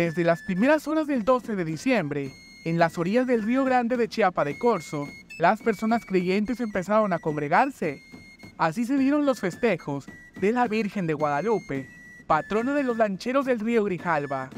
Desde las primeras horas del 12 de diciembre, en las orillas del río Grande de Chiapa de Corzo, las personas creyentes empezaron a congregarse. Así se dieron los festejos de la Virgen de Guadalupe, patrona de los lancheros del río Grijalba.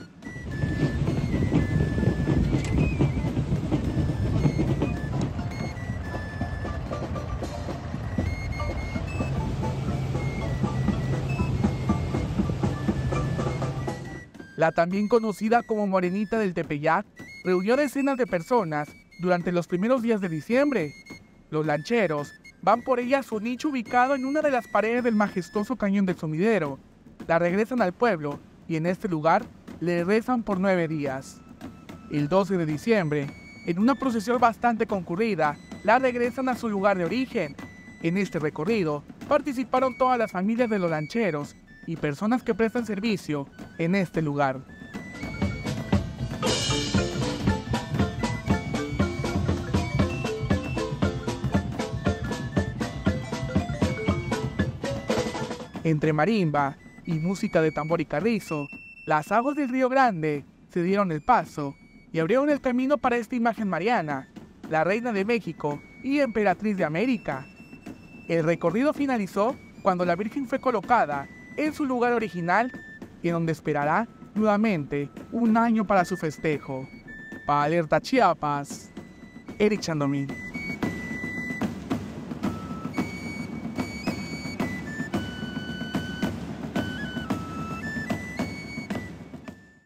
La también conocida como Morenita del Tepeyac reunió decenas de personas durante los primeros días de diciembre. Los lancheros van por ella a su nicho ubicado en una de las paredes del majestuoso cañón del sumidero. La regresan al pueblo y en este lugar le rezan por nueve días. El 12 de diciembre, en una procesión bastante concurrida, la regresan a su lugar de origen. En este recorrido participaron todas las familias de los lancheros y personas que prestan servicio en este lugar. Entre marimba y música de tambor y carrizo, las aguas del río Grande se dieron el paso y abrieron el camino para esta imagen mariana, la reina de México y emperatriz de América. El recorrido finalizó cuando la Virgen fue colocada en su lugar original y donde esperará nuevamente un año para su festejo. Para Alerta Chiapas, Eric Chandomí.